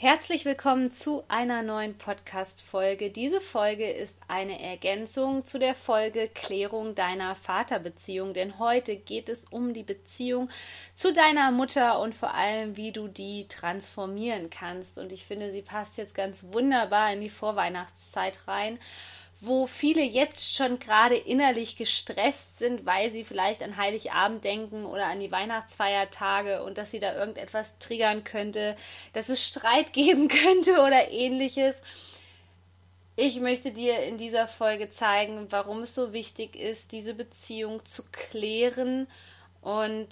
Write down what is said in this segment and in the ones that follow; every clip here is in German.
Herzlich willkommen zu einer neuen Podcast-Folge. Diese Folge ist eine Ergänzung zu der Folge Klärung deiner Vaterbeziehung, denn heute geht es um die Beziehung zu deiner Mutter und vor allem, wie du die transformieren kannst. Und ich finde, sie passt jetzt ganz wunderbar in die Vorweihnachtszeit rein wo viele jetzt schon gerade innerlich gestresst sind, weil sie vielleicht an Heiligabend denken oder an die Weihnachtsfeiertage und dass sie da irgendetwas triggern könnte, dass es Streit geben könnte oder ähnliches. Ich möchte dir in dieser Folge zeigen, warum es so wichtig ist, diese Beziehung zu klären und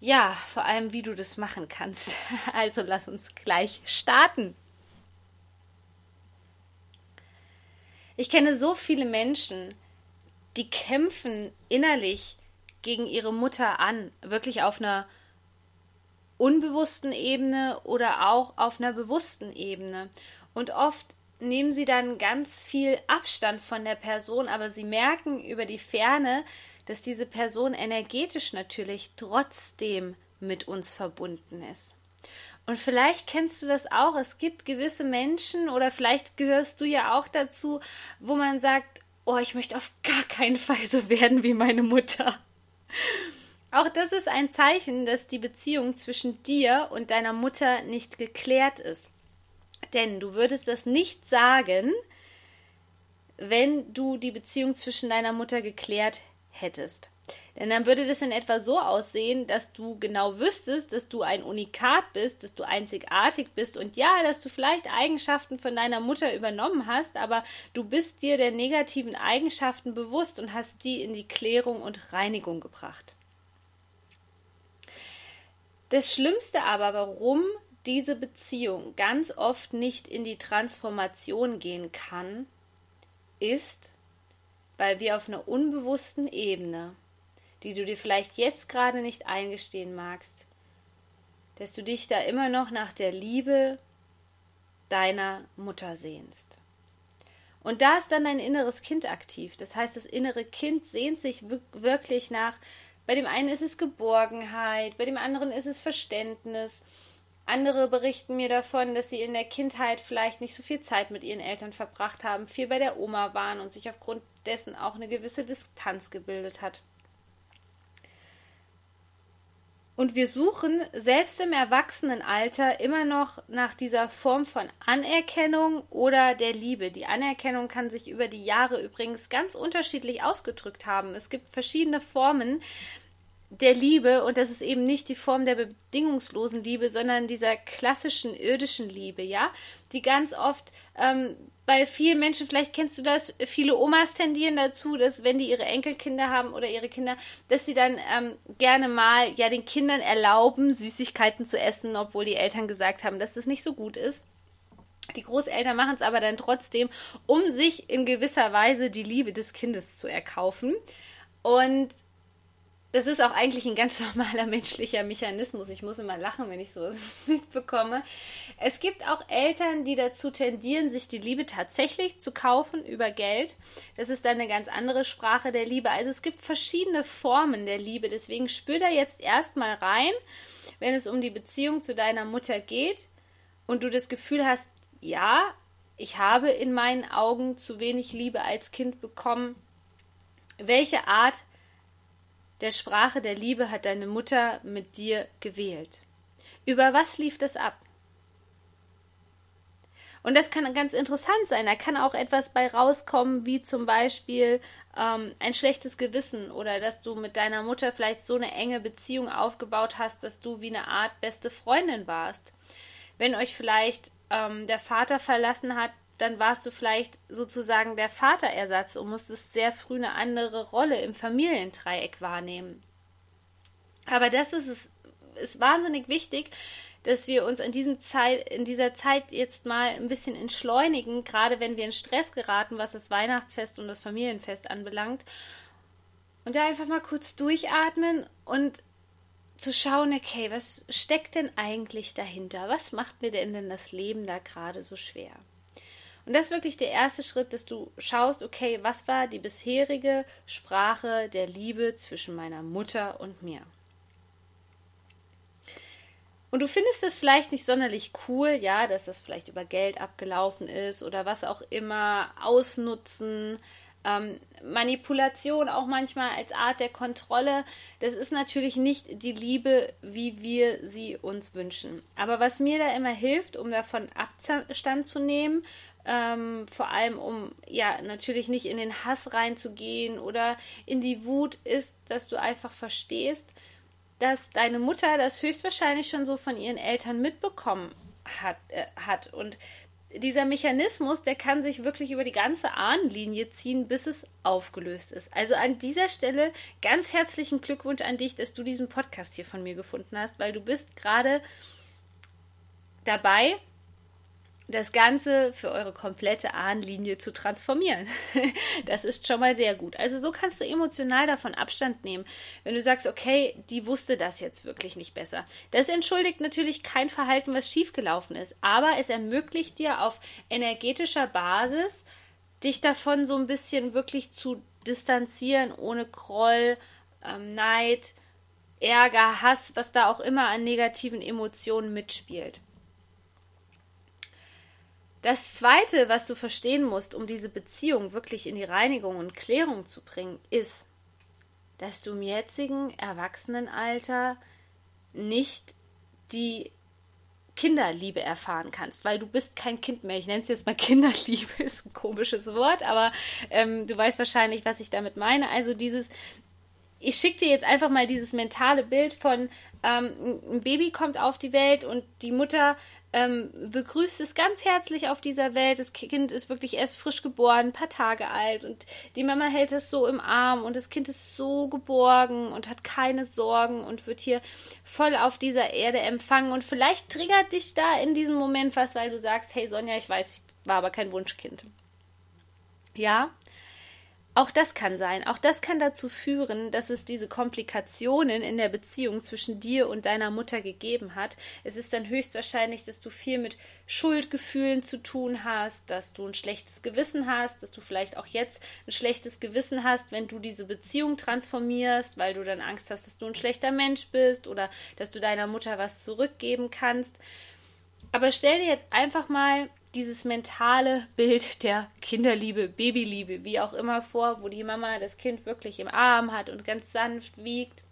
ja, vor allem, wie du das machen kannst. Also lass uns gleich starten. Ich kenne so viele Menschen, die kämpfen innerlich gegen ihre Mutter an, wirklich auf einer unbewussten Ebene oder auch auf einer bewussten Ebene. Und oft nehmen sie dann ganz viel Abstand von der Person, aber sie merken über die Ferne, dass diese Person energetisch natürlich trotzdem mit uns verbunden ist. Und vielleicht kennst du das auch. Es gibt gewisse Menschen oder vielleicht gehörst du ja auch dazu, wo man sagt, oh, ich möchte auf gar keinen Fall so werden wie meine Mutter. Auch das ist ein Zeichen, dass die Beziehung zwischen dir und deiner Mutter nicht geklärt ist. Denn du würdest das nicht sagen, wenn du die Beziehung zwischen deiner Mutter geklärt hättest. Denn dann würde das in etwa so aussehen, dass du genau wüsstest, dass du ein Unikat bist, dass du einzigartig bist und ja, dass du vielleicht Eigenschaften von deiner Mutter übernommen hast, aber du bist dir der negativen Eigenschaften bewusst und hast die in die Klärung und Reinigung gebracht. Das Schlimmste aber, warum diese Beziehung ganz oft nicht in die Transformation gehen kann, ist, weil wir auf einer unbewussten Ebene die du dir vielleicht jetzt gerade nicht eingestehen magst, dass du dich da immer noch nach der Liebe deiner Mutter sehnst. Und da ist dann dein inneres Kind aktiv. Das heißt, das innere Kind sehnt sich wirklich nach, bei dem einen ist es Geborgenheit, bei dem anderen ist es Verständnis. Andere berichten mir davon, dass sie in der Kindheit vielleicht nicht so viel Zeit mit ihren Eltern verbracht haben, viel bei der Oma waren und sich aufgrund dessen auch eine gewisse Distanz gebildet hat. Und wir suchen selbst im Erwachsenenalter immer noch nach dieser Form von Anerkennung oder der Liebe. Die Anerkennung kann sich über die Jahre übrigens ganz unterschiedlich ausgedrückt haben. Es gibt verschiedene Formen der Liebe und das ist eben nicht die Form der bedingungslosen Liebe, sondern dieser klassischen irdischen Liebe, ja, die ganz oft ähm, bei vielen Menschen, vielleicht kennst du das, viele Omas tendieren dazu, dass wenn die ihre Enkelkinder haben oder ihre Kinder, dass sie dann ähm, gerne mal ja den Kindern erlauben, Süßigkeiten zu essen, obwohl die Eltern gesagt haben, dass das nicht so gut ist. Die Großeltern machen es aber dann trotzdem, um sich in gewisser Weise die Liebe des Kindes zu erkaufen. Und das ist auch eigentlich ein ganz normaler menschlicher Mechanismus. Ich muss immer lachen, wenn ich sowas mitbekomme. Es gibt auch Eltern, die dazu tendieren, sich die Liebe tatsächlich zu kaufen über Geld. Das ist dann eine ganz andere Sprache der Liebe. Also es gibt verschiedene Formen der Liebe. Deswegen spür da jetzt erstmal rein, wenn es um die Beziehung zu deiner Mutter geht und du das Gefühl hast, ja, ich habe in meinen Augen zu wenig Liebe als Kind bekommen. Welche Art der Sprache der Liebe hat deine Mutter mit dir gewählt. Über was lief das ab? Und das kann ganz interessant sein. Da kann auch etwas bei rauskommen, wie zum Beispiel ähm, ein schlechtes Gewissen oder dass du mit deiner Mutter vielleicht so eine enge Beziehung aufgebaut hast, dass du wie eine Art beste Freundin warst. Wenn euch vielleicht ähm, der Vater verlassen hat, dann warst du vielleicht sozusagen der Vaterersatz und musstest sehr früh eine andere Rolle im Familiendreieck wahrnehmen. Aber das ist es ist wahnsinnig wichtig, dass wir uns in, diesem Zeit, in dieser Zeit jetzt mal ein bisschen entschleunigen, gerade wenn wir in Stress geraten, was das Weihnachtsfest und das Familienfest anbelangt. Und da einfach mal kurz durchatmen und zu schauen, okay, was steckt denn eigentlich dahinter? Was macht mir denn, denn das Leben da gerade so schwer? Und das ist wirklich der erste Schritt, dass du schaust, okay, was war die bisherige Sprache der Liebe zwischen meiner Mutter und mir? Und du findest es vielleicht nicht sonderlich cool, ja, dass das vielleicht über Geld abgelaufen ist oder was auch immer, ausnutzen, ähm, Manipulation auch manchmal als Art der Kontrolle. Das ist natürlich nicht die Liebe, wie wir sie uns wünschen. Aber was mir da immer hilft, um davon Abstand zu nehmen, ähm, vor allem um ja natürlich nicht in den Hass reinzugehen oder in die Wut, ist, dass du einfach verstehst, dass deine Mutter das höchstwahrscheinlich schon so von ihren Eltern mitbekommen hat, äh, hat. Und dieser Mechanismus, der kann sich wirklich über die ganze Ahnenlinie ziehen, bis es aufgelöst ist. Also an dieser Stelle ganz herzlichen Glückwunsch an dich, dass du diesen Podcast hier von mir gefunden hast, weil du bist gerade dabei, das Ganze für eure komplette Ahnenlinie zu transformieren. das ist schon mal sehr gut. Also so kannst du emotional davon Abstand nehmen, wenn du sagst, okay, die wusste das jetzt wirklich nicht besser. Das entschuldigt natürlich kein Verhalten, was schiefgelaufen ist, aber es ermöglicht dir auf energetischer Basis, dich davon so ein bisschen wirklich zu distanzieren, ohne Groll, ähm, Neid, Ärger, Hass, was da auch immer an negativen Emotionen mitspielt. Das Zweite, was du verstehen musst, um diese Beziehung wirklich in die Reinigung und Klärung zu bringen, ist, dass du im jetzigen Erwachsenenalter nicht die Kinderliebe erfahren kannst, weil du bist kein Kind mehr. Ich nenne es jetzt mal Kinderliebe, ist ein komisches Wort, aber ähm, du weißt wahrscheinlich, was ich damit meine. Also dieses, ich schicke dir jetzt einfach mal dieses mentale Bild von ähm, ein Baby kommt auf die Welt und die Mutter ähm, begrüßt es ganz herzlich auf dieser Welt. Das Kind ist wirklich erst frisch geboren, ein paar Tage alt und die Mama hält es so im Arm und das Kind ist so geborgen und hat keine Sorgen und wird hier voll auf dieser Erde empfangen und vielleicht triggert dich da in diesem Moment was, weil du sagst, hey Sonja, ich weiß, ich war aber kein Wunschkind. Ja, auch das kann sein. Auch das kann dazu führen, dass es diese Komplikationen in der Beziehung zwischen dir und deiner Mutter gegeben hat. Es ist dann höchstwahrscheinlich, dass du viel mit Schuldgefühlen zu tun hast, dass du ein schlechtes Gewissen hast, dass du vielleicht auch jetzt ein schlechtes Gewissen hast, wenn du diese Beziehung transformierst, weil du dann Angst hast, dass du ein schlechter Mensch bist oder dass du deiner Mutter was zurückgeben kannst. Aber stell dir jetzt einfach mal dieses mentale Bild der Kinderliebe, Babyliebe, wie auch immer vor, wo die Mama das Kind wirklich im Arm hat und ganz sanft wiegt.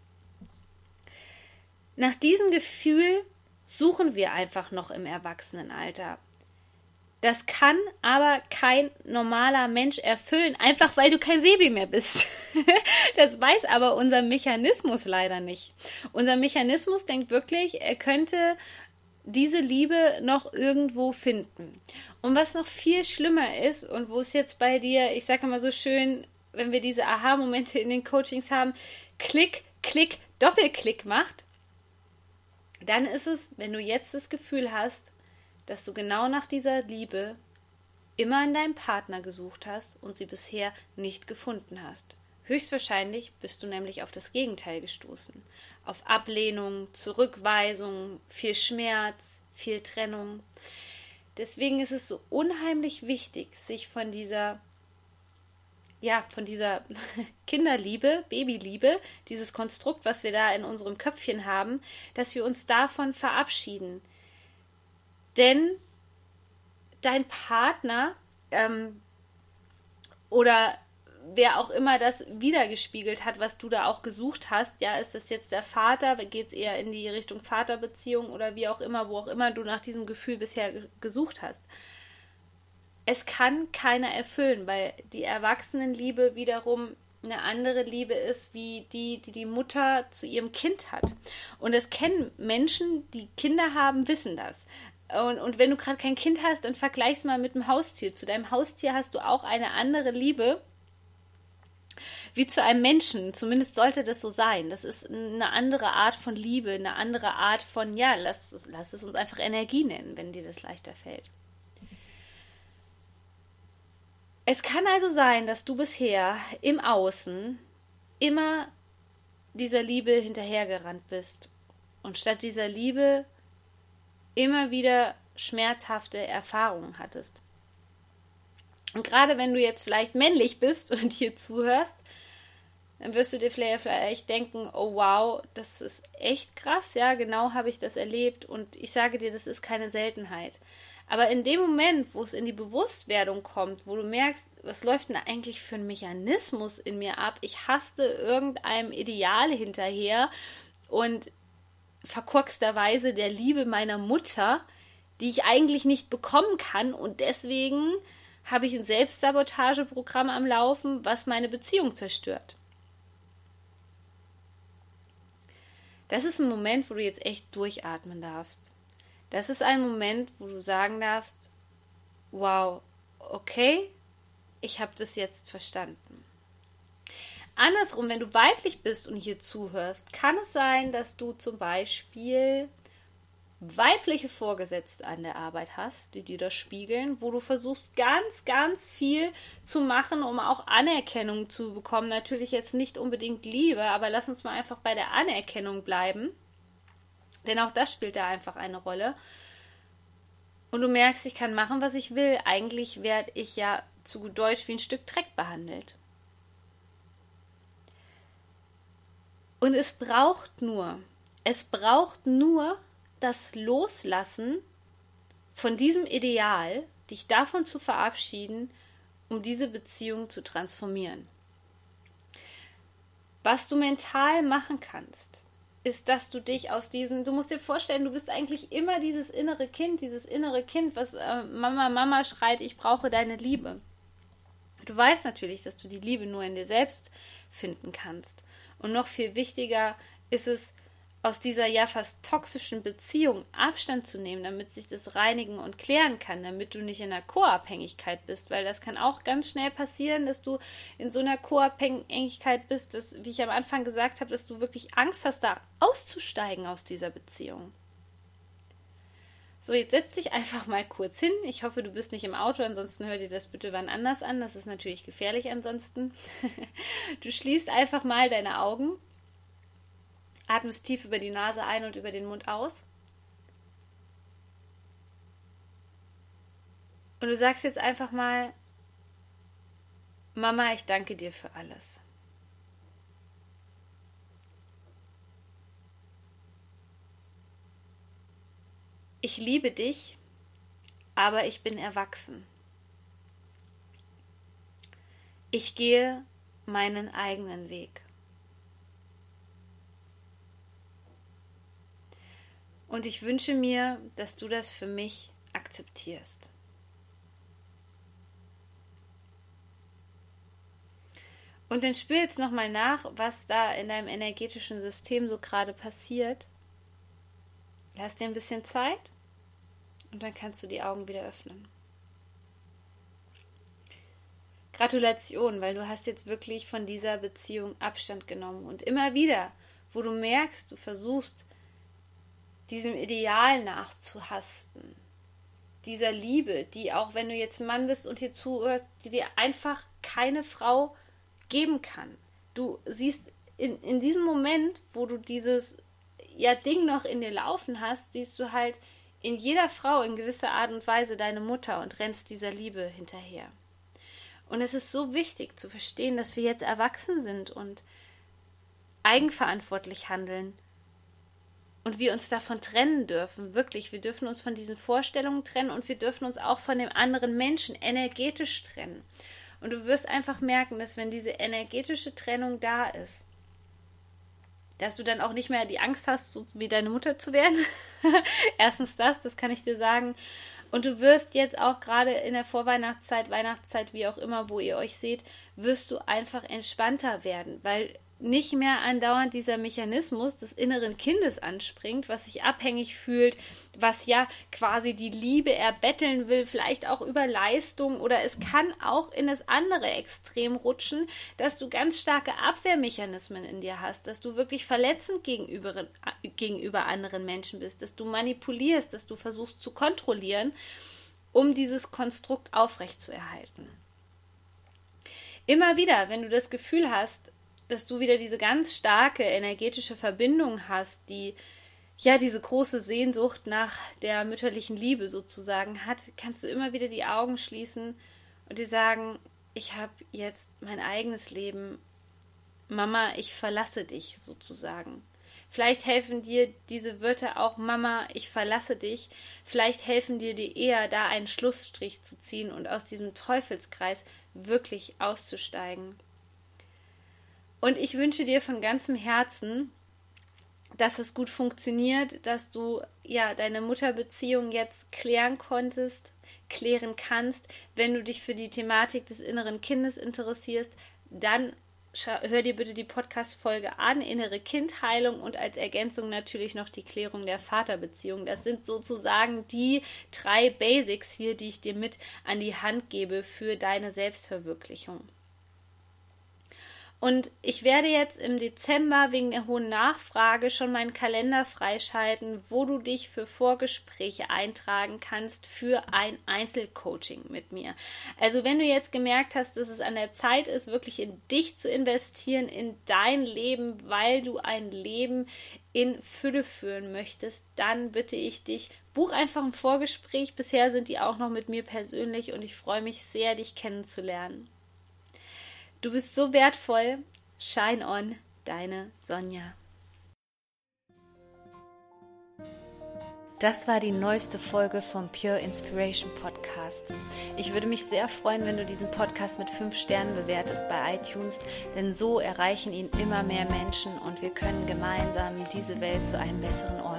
Nach diesem Gefühl suchen wir einfach noch im Erwachsenenalter. Das kann aber kein normaler Mensch erfüllen, einfach weil du kein Baby mehr bist. das weiß aber unser Mechanismus leider nicht. Unser Mechanismus denkt wirklich, er könnte diese Liebe noch irgendwo finden. Und was noch viel schlimmer ist und wo es jetzt bei dir, ich sage immer so schön, wenn wir diese Aha-Momente in den Coachings haben, Klick, Klick, Doppelklick macht, dann ist es, wenn du jetzt das Gefühl hast, dass du genau nach dieser Liebe immer in deinem Partner gesucht hast und sie bisher nicht gefunden hast. Höchstwahrscheinlich bist du nämlich auf das Gegenteil gestoßen auf Ablehnung, Zurückweisung, viel Schmerz, viel Trennung. Deswegen ist es so unheimlich wichtig, sich von dieser ja, von dieser Kinderliebe, Babyliebe, dieses Konstrukt, was wir da in unserem Köpfchen haben, dass wir uns davon verabschieden. Denn dein Partner ähm, oder wer auch immer das wiedergespiegelt hat, was du da auch gesucht hast. Ja, ist das jetzt der Vater? Geht es eher in die Richtung Vaterbeziehung oder wie auch immer, wo auch immer du nach diesem Gefühl bisher gesucht hast? Es kann keiner erfüllen, weil die Erwachsenenliebe wiederum eine andere Liebe ist, wie die, die die Mutter zu ihrem Kind hat. Und es kennen Menschen, die Kinder haben, wissen das. Und, und wenn du gerade kein Kind hast, dann vergleich's mal mit dem Haustier. Zu deinem Haustier hast du auch eine andere Liebe wie zu einem Menschen. Zumindest sollte das so sein. Das ist eine andere Art von Liebe, eine andere Art von, ja, lass, lass es uns einfach Energie nennen, wenn dir das leichter fällt. Es kann also sein, dass du bisher im Außen immer dieser Liebe hinterhergerannt bist und statt dieser Liebe immer wieder schmerzhafte Erfahrungen hattest. Und gerade wenn du jetzt vielleicht männlich bist und hier zuhörst, dann wirst du dir vielleicht denken, oh wow, das ist echt krass, ja, genau habe ich das erlebt und ich sage dir, das ist keine Seltenheit. Aber in dem Moment, wo es in die Bewusstwerdung kommt, wo du merkst, was läuft denn eigentlich für ein Mechanismus in mir ab? Ich haste irgendeinem Ideal hinterher und verkorksterweise der Liebe meiner Mutter, die ich eigentlich nicht bekommen kann und deswegen habe ich ein Selbstsabotageprogramm am Laufen, was meine Beziehung zerstört. Das ist ein Moment, wo du jetzt echt durchatmen darfst. Das ist ein Moment, wo du sagen darfst, wow, okay, ich habe das jetzt verstanden. Andersrum, wenn du weiblich bist und hier zuhörst, kann es sein, dass du zum Beispiel weibliche Vorgesetzte an der Arbeit hast, die dir das spiegeln, wo du versuchst ganz, ganz viel zu machen, um auch Anerkennung zu bekommen. Natürlich jetzt nicht unbedingt Liebe, aber lass uns mal einfach bei der Anerkennung bleiben. Denn auch das spielt da einfach eine Rolle. Und du merkst, ich kann machen, was ich will. Eigentlich werde ich ja zu gut Deutsch wie ein Stück Dreck behandelt. Und es braucht nur, es braucht nur das Loslassen von diesem Ideal, dich davon zu verabschieden, um diese Beziehung zu transformieren. Was du mental machen kannst, ist, dass du dich aus diesem, du musst dir vorstellen, du bist eigentlich immer dieses innere Kind, dieses innere Kind, was äh, Mama, Mama schreit, ich brauche deine Liebe. Du weißt natürlich, dass du die Liebe nur in dir selbst finden kannst. Und noch viel wichtiger ist es, aus dieser ja fast toxischen Beziehung Abstand zu nehmen, damit sich das reinigen und klären kann, damit du nicht in einer Co-Abhängigkeit bist, weil das kann auch ganz schnell passieren, dass du in so einer Co-Abhängigkeit bist, dass, wie ich am Anfang gesagt habe, dass du wirklich Angst hast, da auszusteigen aus dieser Beziehung. So, jetzt setz dich einfach mal kurz hin. Ich hoffe, du bist nicht im Auto, ansonsten hör dir das bitte wann anders an. Das ist natürlich gefährlich ansonsten. du schließt einfach mal deine Augen Atmest tief über die Nase ein und über den Mund aus. Und du sagst jetzt einfach mal, Mama, ich danke dir für alles. Ich liebe dich, aber ich bin erwachsen. Ich gehe meinen eigenen Weg. Und ich wünsche mir, dass du das für mich akzeptierst. Und dann spür jetzt nochmal nach, was da in deinem energetischen System so gerade passiert. Lass dir ein bisschen Zeit und dann kannst du die Augen wieder öffnen. Gratulation, weil du hast jetzt wirklich von dieser Beziehung Abstand genommen und immer wieder, wo du merkst, du versuchst diesem Ideal nachzuhasten, dieser Liebe, die auch wenn du jetzt Mann bist und hier zuhörst, die dir einfach keine Frau geben kann. Du siehst in, in diesem Moment, wo du dieses ja, Ding noch in dir laufen hast, siehst du halt in jeder Frau in gewisser Art und Weise deine Mutter und rennst dieser Liebe hinterher. Und es ist so wichtig zu verstehen, dass wir jetzt erwachsen sind und eigenverantwortlich handeln und wir uns davon trennen dürfen, wirklich. Wir dürfen uns von diesen Vorstellungen trennen und wir dürfen uns auch von dem anderen Menschen energetisch trennen. Und du wirst einfach merken, dass wenn diese energetische Trennung da ist, dass du dann auch nicht mehr die Angst hast, so wie deine Mutter zu werden. Erstens das, das kann ich dir sagen. Und du wirst jetzt auch gerade in der Vorweihnachtszeit, Weihnachtszeit, wie auch immer, wo ihr euch seht, wirst du einfach entspannter werden, weil nicht mehr andauernd dieser Mechanismus des inneren Kindes anspringt, was sich abhängig fühlt, was ja quasi die Liebe erbetteln will, vielleicht auch über Leistung oder es kann auch in das andere Extrem rutschen, dass du ganz starke Abwehrmechanismen in dir hast, dass du wirklich verletzend gegenüber, gegenüber anderen Menschen bist, dass du manipulierst, dass du versuchst zu kontrollieren, um dieses Konstrukt aufrechtzuerhalten. Immer wieder, wenn du das Gefühl hast, dass du wieder diese ganz starke energetische Verbindung hast, die ja diese große Sehnsucht nach der mütterlichen Liebe sozusagen hat, kannst du immer wieder die Augen schließen und dir sagen, ich habe jetzt mein eigenes Leben. Mama, ich verlasse dich sozusagen. Vielleicht helfen dir diese Wörter auch Mama, ich verlasse dich. Vielleicht helfen dir die eher, da einen Schlussstrich zu ziehen und aus diesem Teufelskreis wirklich auszusteigen. Und ich wünsche dir von ganzem Herzen, dass es gut funktioniert, dass du ja deine Mutterbeziehung jetzt klären konntest, klären kannst. Wenn du dich für die Thematik des inneren Kindes interessierst, dann hör dir bitte die Podcast-Folge an, innere Kindheilung und als Ergänzung natürlich noch die Klärung der Vaterbeziehung. Das sind sozusagen die drei Basics hier, die ich dir mit an die Hand gebe für deine Selbstverwirklichung. Und ich werde jetzt im Dezember wegen der hohen Nachfrage schon meinen Kalender freischalten, wo du dich für Vorgespräche eintragen kannst für ein Einzelcoaching mit mir. Also wenn du jetzt gemerkt hast, dass es an der Zeit ist, wirklich in dich zu investieren, in dein Leben, weil du ein Leben in Fülle führen möchtest, dann bitte ich dich, buch einfach ein Vorgespräch. Bisher sind die auch noch mit mir persönlich und ich freue mich sehr, dich kennenzulernen. Du bist so wertvoll. Shine on, deine Sonja. Das war die neueste Folge vom Pure Inspiration Podcast. Ich würde mich sehr freuen, wenn du diesen Podcast mit 5 Sternen bewertest bei iTunes, denn so erreichen ihn immer mehr Menschen und wir können gemeinsam diese Welt zu einem besseren Ort.